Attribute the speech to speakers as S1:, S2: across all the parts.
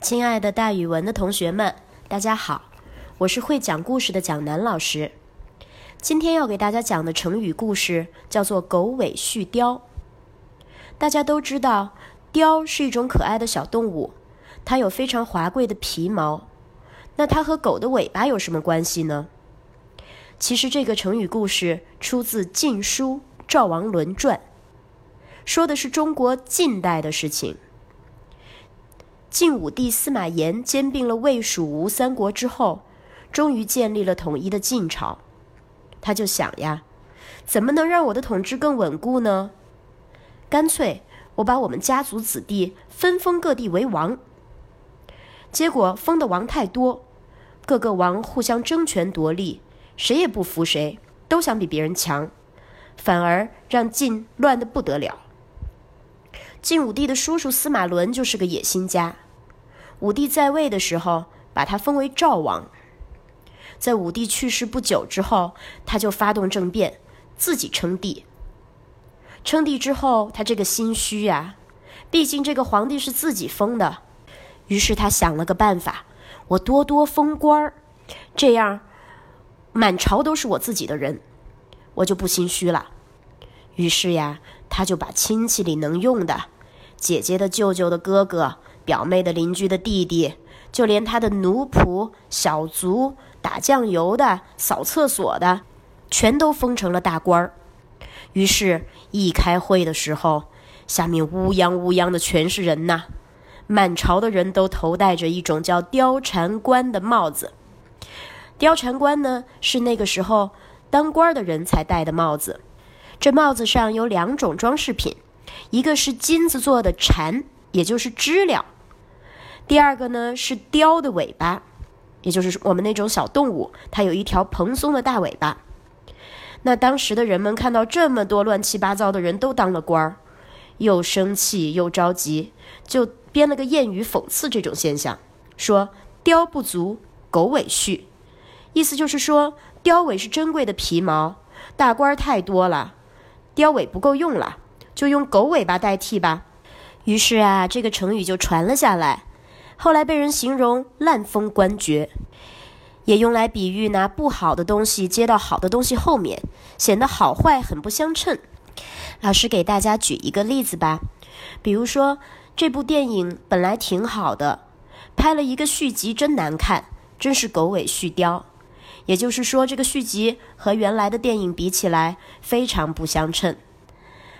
S1: 亲爱的，大语文的同学们，大家好，我是会讲故事的蒋楠老师。今天要给大家讲的成语故事叫做“狗尾续貂”。大家都知道，貂是一种可爱的小动物，它有非常华贵的皮毛。那它和狗的尾巴有什么关系呢？其实这个成语故事出自《晋书·赵王伦传》，说的是中国近代的事情。晋武帝司马炎兼并了魏、蜀、吴三国之后，终于建立了统一的晋朝。他就想呀，怎么能让我的统治更稳固呢？干脆我把我们家族子弟分封各地为王。结果封的王太多，各个王互相争权夺利，谁也不服谁，都想比别人强，反而让晋乱得不得了。晋武帝的叔叔司马伦就是个野心家。武帝在位的时候，把他封为赵王。在武帝去世不久之后，他就发动政变，自己称帝。称帝之后，他这个心虚呀，毕竟这个皇帝是自己封的，于是他想了个办法：我多多封官儿，这样满朝都是我自己的人，我就不心虚了。于是呀。他就把亲戚里能用的，姐姐的舅舅的哥哥，表妹的邻居的弟弟，就连他的奴仆、小卒、打酱油的、扫厕所的，全都封成了大官儿。于是，一开会的时候，下面乌泱乌泱的全是人呐，满朝的人都头戴着一种叫貂蝉冠的帽子。貂蝉冠呢，是那个时候当官的人才戴的帽子。这帽子上有两种装饰品，一个是金子做的蝉，也就是知了；第二个呢是雕的尾巴，也就是我们那种小动物，它有一条蓬松的大尾巴。那当时的人们看到这么多乱七八糟的人都当了官儿，又生气又着急，就编了个谚语讽刺这种现象，说“貂不足，狗尾续”，意思就是说貂尾是珍贵的皮毛，大官儿太多了。貂尾不够用了，就用狗尾巴代替吧。于是啊，这个成语就传了下来，后来被人形容烂封官爵，也用来比喻拿不好的东西接到好的东西后面，显得好坏很不相称。老师给大家举一个例子吧，比如说这部电影本来挺好的，拍了一个续集真难看，真是狗尾续貂。也就是说，这个续集和原来的电影比起来非常不相称。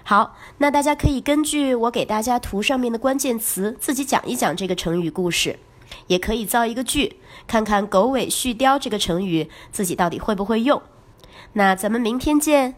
S1: 好，那大家可以根据我给大家图上面的关键词，自己讲一讲这个成语故事，也可以造一个句，看看“狗尾续貂”这个成语自己到底会不会用。那咱们明天见。